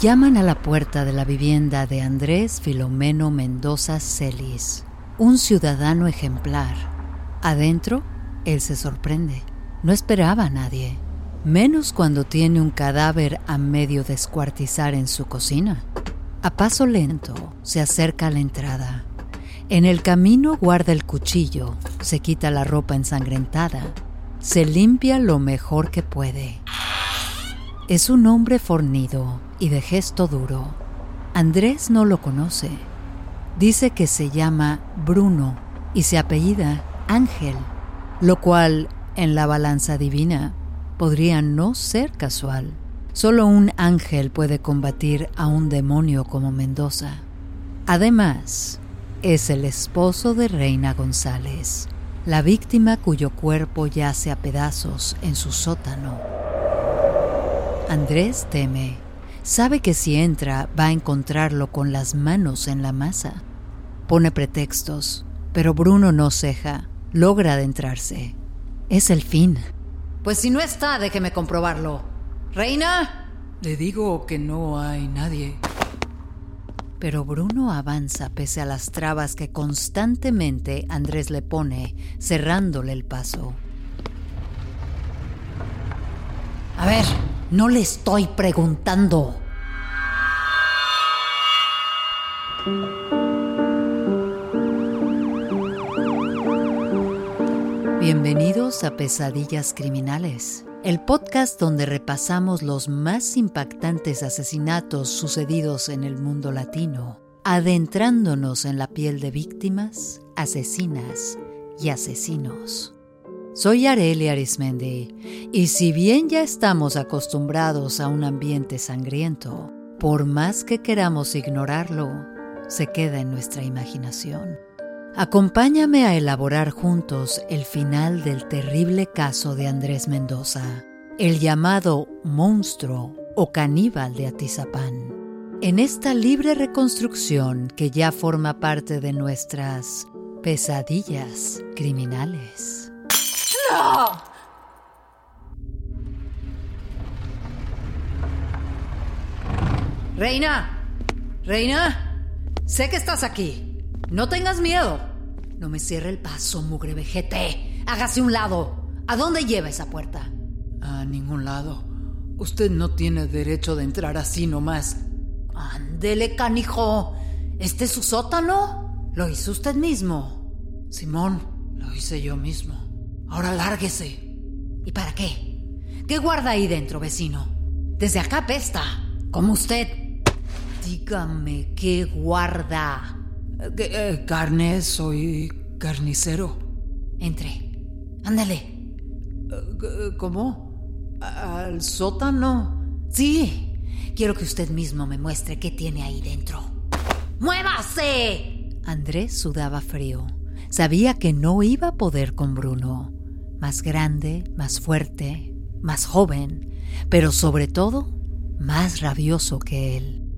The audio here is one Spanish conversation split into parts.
Llaman a la puerta de la vivienda de Andrés Filomeno Mendoza Celis, un ciudadano ejemplar. Adentro, él se sorprende. No esperaba a nadie, menos cuando tiene un cadáver a medio descuartizar en su cocina. A paso lento se acerca a la entrada. En el camino guarda el cuchillo, se quita la ropa ensangrentada, se limpia lo mejor que puede. Es un hombre fornido y de gesto duro. Andrés no lo conoce. Dice que se llama Bruno y se apellida Ángel, lo cual en la balanza divina podría no ser casual. Solo un ángel puede combatir a un demonio como Mendoza. Además, es el esposo de Reina González, la víctima cuyo cuerpo yace a pedazos en su sótano. Andrés teme. Sabe que si entra va a encontrarlo con las manos en la masa. Pone pretextos, pero Bruno no ceja. Logra adentrarse. Es el fin. Pues si no está, déjeme comprobarlo. ¿Reina? Le digo que no hay nadie. Pero Bruno avanza pese a las trabas que constantemente Andrés le pone, cerrándole el paso. A ver, no le estoy preguntando. Bienvenidos a Pesadillas Criminales, el podcast donde repasamos los más impactantes asesinatos sucedidos en el mundo latino, adentrándonos en la piel de víctimas, asesinas y asesinos. Soy Areli Arismendi y si bien ya estamos acostumbrados a un ambiente sangriento, por más que queramos ignorarlo, se queda en nuestra imaginación. Acompáñame a elaborar juntos el final del terrible caso de Andrés Mendoza, el llamado monstruo o caníbal de Atizapán. En esta libre reconstrucción que ya forma parte de nuestras pesadillas criminales. Reina, Reina, sé que estás aquí. No tengas miedo. No me cierre el paso, mugre vejete. Hágase un lado. ¿A dónde lleva esa puerta? A ningún lado. Usted no tiene derecho de entrar así nomás. Ándele, canijo. ¿Este es su sótano? Lo hizo usted mismo. Simón, lo hice yo mismo. Ahora lárguese. ¿Y para qué? ¿Qué guarda ahí dentro, vecino? Desde acá pesta. Como usted. Dígame, ¿qué guarda? Eh, carne, soy carnicero. Entre. Ándale. ¿Cómo? ¿Al sótano? Sí. Quiero que usted mismo me muestre qué tiene ahí dentro. ¡Muévase! Andrés sudaba frío. Sabía que no iba a poder con Bruno. Más grande, más fuerte, más joven, pero sobre todo, más rabioso que él.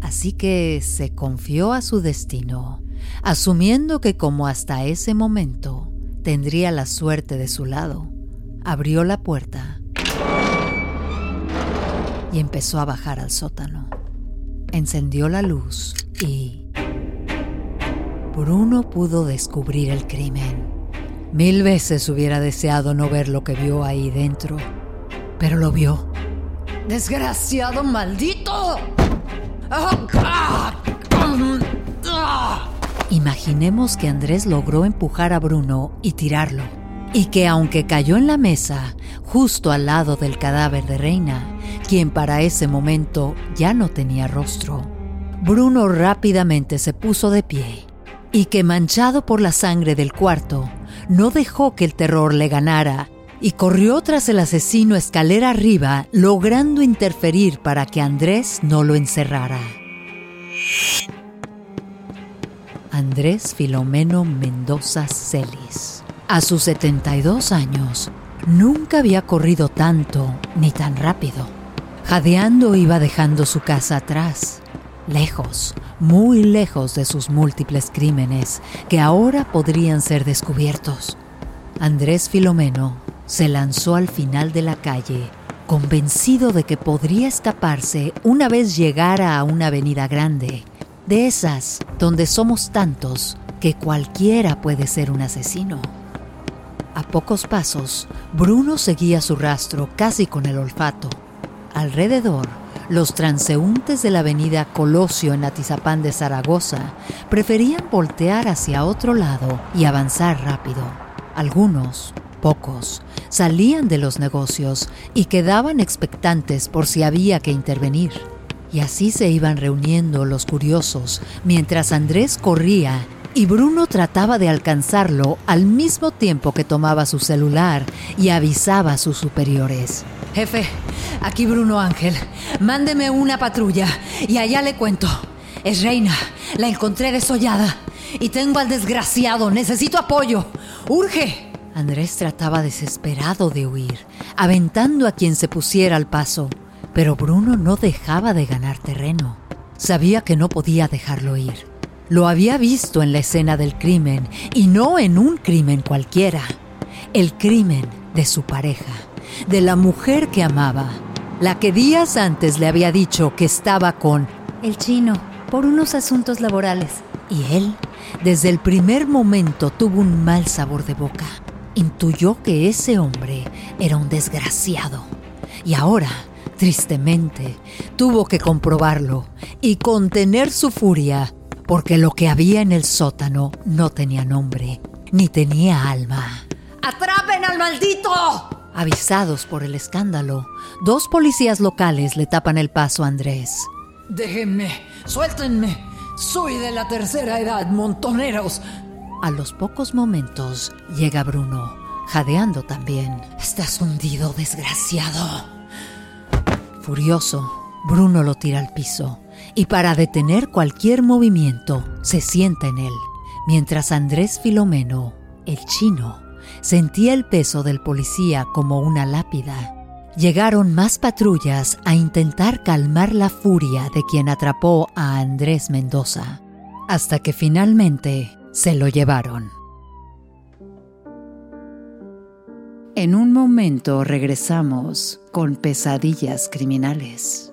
Así que se confió a su destino, asumiendo que como hasta ese momento tendría la suerte de su lado, abrió la puerta. y empezó a bajar al sótano. Encendió la luz y... Bruno pudo descubrir el crimen. Mil veces hubiera deseado no ver lo que vio ahí dentro, pero lo vio. ¡Desgraciado maldito! Imaginemos que Andrés logró empujar a Bruno y tirarlo, y que aunque cayó en la mesa, justo al lado del cadáver de Reina, quien para ese momento ya no tenía rostro, Bruno rápidamente se puso de pie, y que manchado por la sangre del cuarto, no dejó que el terror le ganara y corrió tras el asesino escalera arriba, logrando interferir para que Andrés no lo encerrara. Andrés Filomeno Mendoza Celis. A sus 72 años, nunca había corrido tanto ni tan rápido. Jadeando iba dejando su casa atrás, lejos, muy lejos de sus múltiples crímenes que ahora podrían ser descubiertos. Andrés Filomeno se lanzó al final de la calle, convencido de que podría escaparse una vez llegara a una avenida grande, de esas donde somos tantos que cualquiera puede ser un asesino. A pocos pasos, Bruno seguía su rastro casi con el olfato. Alrededor, los transeúntes de la avenida Colosio en Atizapán de Zaragoza preferían voltear hacia otro lado y avanzar rápido. Algunos, pocos, salían de los negocios y quedaban expectantes por si había que intervenir. Y así se iban reuniendo los curiosos mientras Andrés corría y Bruno trataba de alcanzarlo al mismo tiempo que tomaba su celular y avisaba a sus superiores. Jefe, aquí Bruno Ángel. Mándeme una patrulla y allá le cuento. Es Reina. La encontré desollada. Y tengo al desgraciado. Necesito apoyo. ¡Urge! Andrés trataba desesperado de huir, aventando a quien se pusiera al paso, pero Bruno no dejaba de ganar terreno. Sabía que no podía dejarlo ir. Lo había visto en la escena del crimen y no en un crimen cualquiera. El crimen de su pareja, de la mujer que amaba, la que días antes le había dicho que estaba con el chino por unos asuntos laborales. Y él, desde el primer momento, tuvo un mal sabor de boca intuyó que ese hombre era un desgraciado. Y ahora, tristemente, tuvo que comprobarlo y contener su furia, porque lo que había en el sótano no tenía nombre, ni tenía alma. ¡Atrapen al maldito! Avisados por el escándalo, dos policías locales le tapan el paso a Andrés. Déjenme, suéltenme. Soy de la tercera edad, montoneros. A los pocos momentos llega Bruno, jadeando también. Estás hundido, desgraciado. Furioso, Bruno lo tira al piso y para detener cualquier movimiento se sienta en él, mientras Andrés Filomeno, el chino, sentía el peso del policía como una lápida. Llegaron más patrullas a intentar calmar la furia de quien atrapó a Andrés Mendoza, hasta que finalmente se lo llevaron. En un momento regresamos con pesadillas criminales.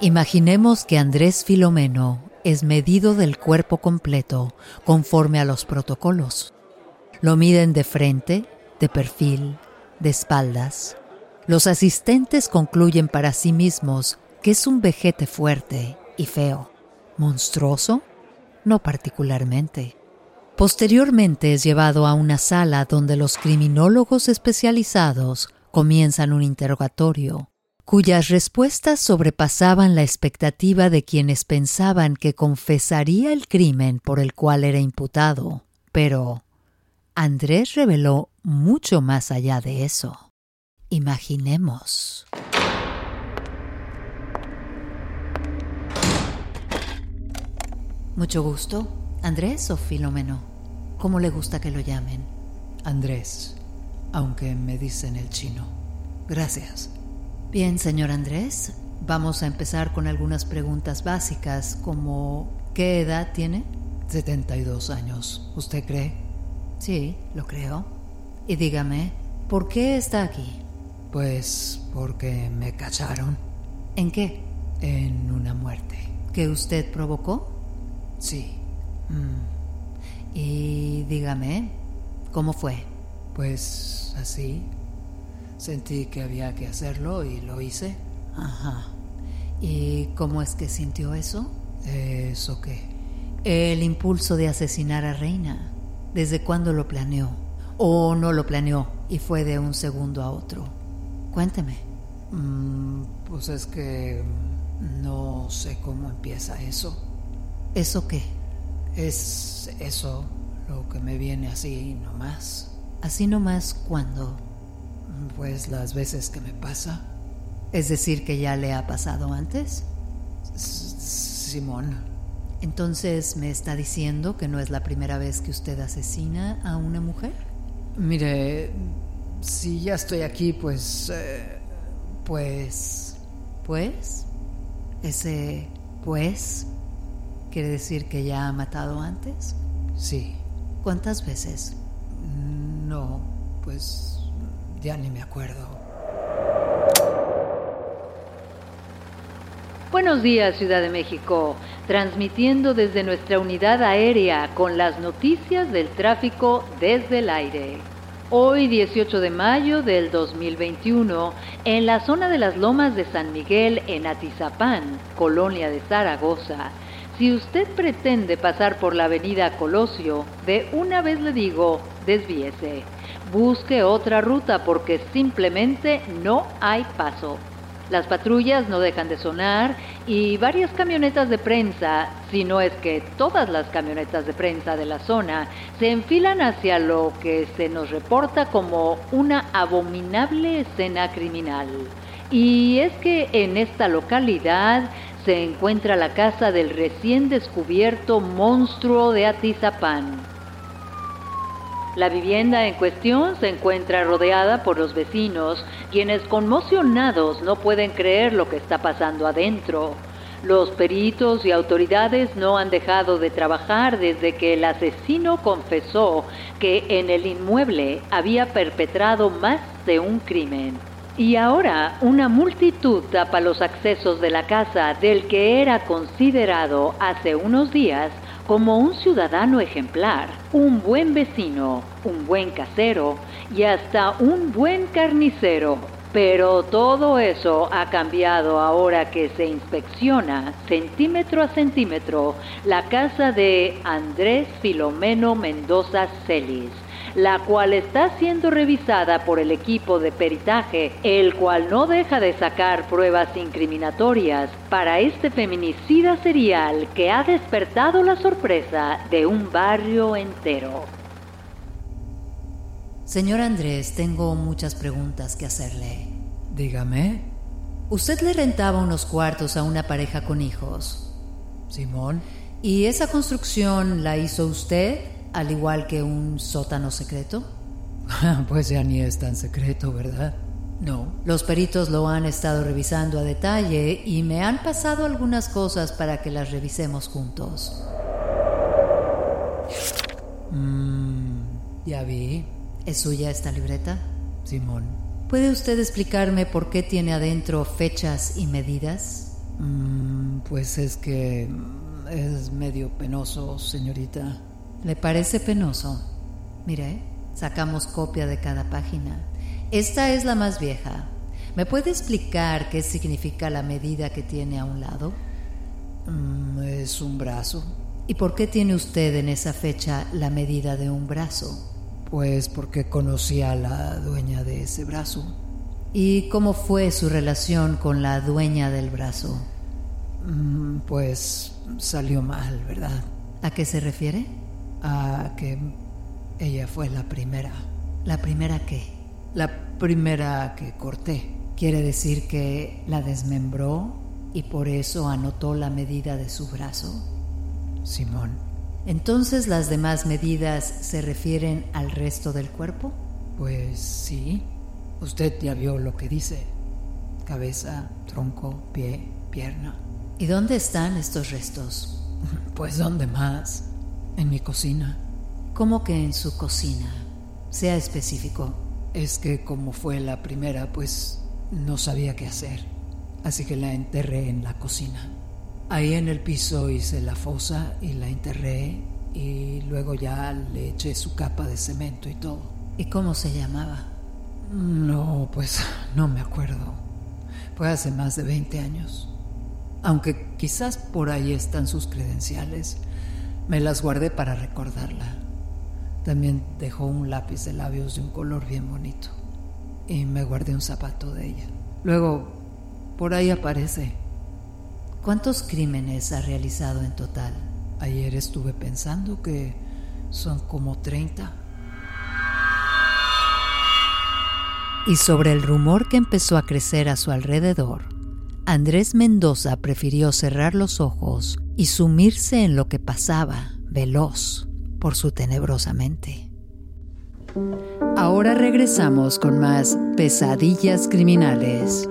Imaginemos que Andrés Filomeno es medido del cuerpo completo conforme a los protocolos. Lo miden de frente, de perfil, de espaldas. Los asistentes concluyen para sí mismos que es un vejete fuerte y feo. ¿Monstruoso? No particularmente. Posteriormente es llevado a una sala donde los criminólogos especializados comienzan un interrogatorio, cuyas respuestas sobrepasaban la expectativa de quienes pensaban que confesaría el crimen por el cual era imputado. Pero Andrés reveló mucho más allá de eso. Imaginemos. Mucho gusto. ¿Andrés o Filomeno? ¿Cómo le gusta que lo llamen? Andrés, aunque me dicen el chino. Gracias. Bien, señor Andrés, vamos a empezar con algunas preguntas básicas como ¿qué edad tiene? 72 años. ¿Usted cree? Sí, lo creo. Y dígame, ¿por qué está aquí? Pues porque me cacharon. ¿En qué? En una muerte. ¿Que usted provocó? Sí. Mm. Y dígame, ¿cómo fue? Pues así. Sentí que había que hacerlo y lo hice. Ajá. ¿Y cómo es que sintió eso? ¿Eso qué? El impulso de asesinar a Reina. ¿Desde cuándo lo planeó? ¿O no lo planeó y fue de un segundo a otro? Cuénteme. Mm, pues es que no sé cómo empieza eso. ¿Eso qué? Es eso lo que me viene así nomás. ¿Así nomás cuándo? Pues las veces que me pasa. ¿Es decir, que ya le ha pasado antes? S- Simón. Entonces, ¿me está diciendo que no es la primera vez que usted asesina a una mujer? Mire, si ya estoy aquí, pues... eh, pues... Pues, ese pues quiere decir que ya ha matado antes. Sí. ¿Cuántas veces? No, pues ya ni me acuerdo. Buenos días, Ciudad de México, transmitiendo desde nuestra unidad aérea con las noticias del tráfico desde el aire. Hoy, 18 de mayo del 2021, en la zona de las Lomas de San Miguel, en Atizapán, colonia de Zaragoza, si usted pretende pasar por la avenida Colosio, de una vez le digo, desvíese. Busque otra ruta porque simplemente no hay paso. Las patrullas no dejan de sonar y varias camionetas de prensa, si no es que todas las camionetas de prensa de la zona, se enfilan hacia lo que se nos reporta como una abominable escena criminal. Y es que en esta localidad se encuentra la casa del recién descubierto monstruo de Atizapán. La vivienda en cuestión se encuentra rodeada por los vecinos, quienes conmocionados no pueden creer lo que está pasando adentro. Los peritos y autoridades no han dejado de trabajar desde que el asesino confesó que en el inmueble había perpetrado más de un crimen. Y ahora una multitud tapa los accesos de la casa del que era considerado hace unos días como un ciudadano ejemplar, un buen vecino, un buen casero y hasta un buen carnicero. Pero todo eso ha cambiado ahora que se inspecciona centímetro a centímetro la casa de Andrés Filomeno Mendoza Celis, la cual está siendo revisada por el equipo de peritaje, el cual no deja de sacar pruebas incriminatorias para este feminicida serial que ha despertado la sorpresa de un barrio entero. Señor Andrés, tengo muchas preguntas que hacerle. Dígame, Usted le rentaba unos cuartos a una pareja con hijos. Simón. ¿Y esa construcción la hizo usted, al igual que un sótano secreto? pues ya ni es tan secreto, ¿verdad? No. Los peritos lo han estado revisando a detalle y me han pasado algunas cosas para que las revisemos juntos. Mm, ya vi, ¿Es suya esta libreta? Simón. ¿Puede usted explicarme por qué tiene adentro fechas y medidas? Mm, pues es que es medio penoso, señorita. ¿Le parece penoso? Mire, sacamos copia de cada página. Esta es la más vieja. ¿Me puede explicar qué significa la medida que tiene a un lado? Mm, es un brazo. ¿Y por qué tiene usted en esa fecha la medida de un brazo? Pues porque conocí a la dueña de ese brazo. ¿Y cómo fue su relación con la dueña del brazo? Mm, pues salió mal, ¿verdad? ¿A qué se refiere? A que ella fue la primera. ¿La primera qué? La primera que corté. Quiere decir que la desmembró y por eso anotó la medida de su brazo. Simón. Entonces las demás medidas se refieren al resto del cuerpo? Pues sí. Usted ya vio lo que dice. Cabeza, tronco, pie, pierna. ¿Y dónde están estos restos? Pues ¿dónde más? En mi cocina. ¿Cómo que en su cocina? Sea específico. Es que como fue la primera, pues no sabía qué hacer. Así que la enterré en la cocina. Ahí en el piso hice la fosa y la enterré y luego ya le eché su capa de cemento y todo. ¿Y cómo se llamaba? No, pues no me acuerdo. Fue hace más de 20 años. Aunque quizás por ahí están sus credenciales, me las guardé para recordarla. También dejó un lápiz de labios de un color bien bonito y me guardé un zapato de ella. Luego, por ahí aparece ¿Cuántos crímenes ha realizado en total? Ayer estuve pensando que son como 30. Y sobre el rumor que empezó a crecer a su alrededor, Andrés Mendoza prefirió cerrar los ojos y sumirse en lo que pasaba, veloz, por su tenebrosa mente. Ahora regresamos con más pesadillas criminales.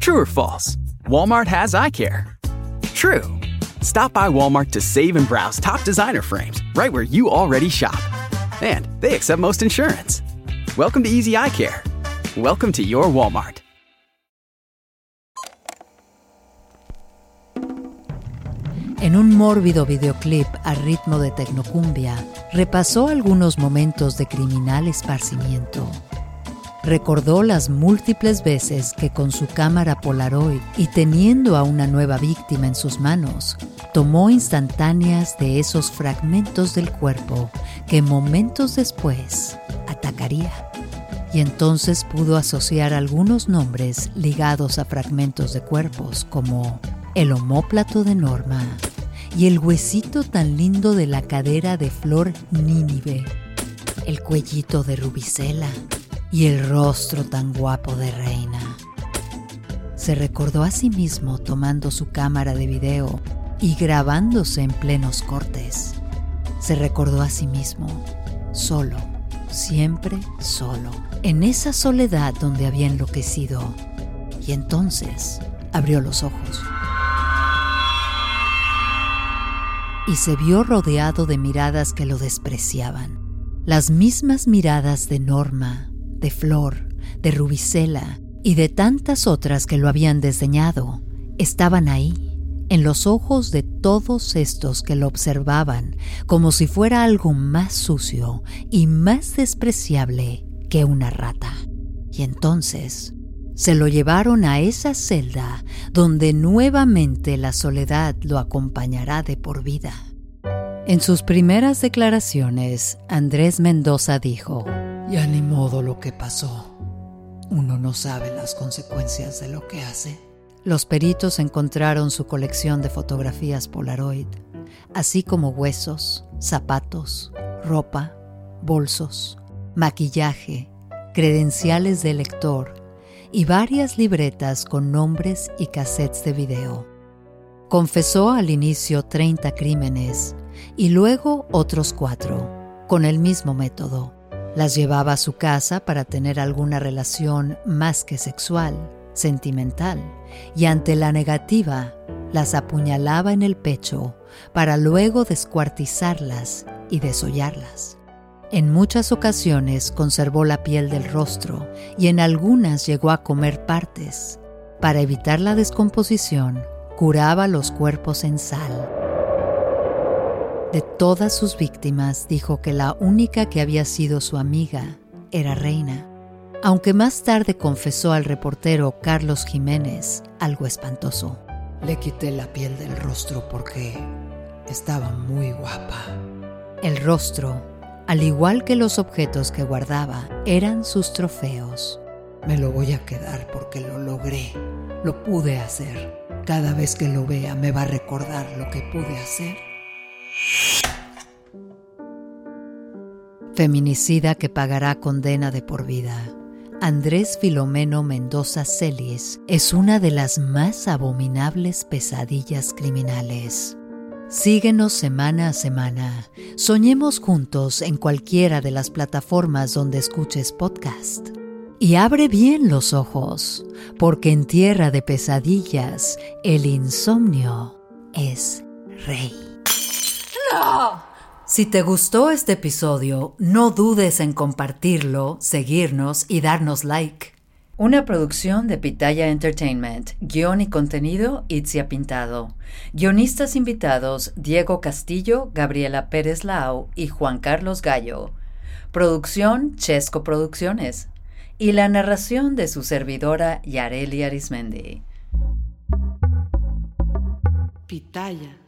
True or false? Walmart has eye care. True. Stop by Walmart to save and browse top designer frames right where you already shop. And they accept most insurance. Welcome to Easy Eye Care. Welcome to your Walmart. En un mórbido videoclip a ritmo de tecnocumbia, repasó algunos momentos de criminal esparcimiento Recordó las múltiples veces que con su cámara Polaroid y teniendo a una nueva víctima en sus manos, tomó instantáneas de esos fragmentos del cuerpo que momentos después atacaría. Y entonces pudo asociar algunos nombres ligados a fragmentos de cuerpos como el homóplato de Norma y el huesito tan lindo de la cadera de Flor Nínive, el cuellito de Rubicela y el rostro tan guapo de Reina. Se recordó a sí mismo tomando su cámara de video y grabándose en plenos cortes. Se recordó a sí mismo, solo, siempre solo, en esa soledad donde había enloquecido. Y entonces abrió los ojos. Y se vio rodeado de miradas que lo despreciaban. Las mismas miradas de Norma, de Flor, de Rubicela y de tantas otras que lo habían desdeñado, estaban ahí, en los ojos de todos estos que lo observaban como si fuera algo más sucio y más despreciable que una rata. Y entonces se lo llevaron a esa celda donde nuevamente la soledad lo acompañará de por vida. En sus primeras declaraciones, Andrés Mendoza dijo, ya ni modo lo que pasó. Uno no sabe las consecuencias de lo que hace. Los peritos encontraron su colección de fotografías Polaroid, así como huesos, zapatos, ropa, bolsos, maquillaje, credenciales de lector y varias libretas con nombres y cassettes de video. Confesó al inicio 30 crímenes y luego otros cuatro, con el mismo método. Las llevaba a su casa para tener alguna relación más que sexual, sentimental, y ante la negativa, las apuñalaba en el pecho para luego descuartizarlas y desollarlas. En muchas ocasiones conservó la piel del rostro y en algunas llegó a comer partes. Para evitar la descomposición, curaba los cuerpos en sal. De todas sus víctimas dijo que la única que había sido su amiga era Reina, aunque más tarde confesó al reportero Carlos Jiménez algo espantoso. Le quité la piel del rostro porque estaba muy guapa. El rostro, al igual que los objetos que guardaba, eran sus trofeos. Me lo voy a quedar porque lo logré, lo pude hacer. Cada vez que lo vea me va a recordar lo que pude hacer. Feminicida que pagará condena de por vida. Andrés Filomeno Mendoza Celis es una de las más abominables pesadillas criminales. Síguenos semana a semana. Soñemos juntos en cualquiera de las plataformas donde escuches podcast. Y abre bien los ojos, porque en tierra de pesadillas el insomnio es rey. Si te gustó este episodio, no dudes en compartirlo, seguirnos y darnos like. Una producción de Pitaya Entertainment. Guión y contenido, Itzia Pintado. Guionistas invitados, Diego Castillo, Gabriela Pérez Lau y Juan Carlos Gallo. Producción, Chesco Producciones y la narración de su servidora Yareli Arismendi. Pitaya.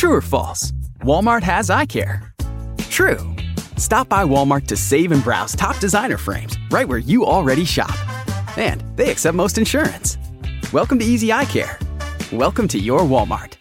True or false? Walmart has eye care. True. Stop by Walmart to save and browse top designer frames right where you already shop. And they accept most insurance. Welcome to Easy Eye Care. Welcome to your Walmart.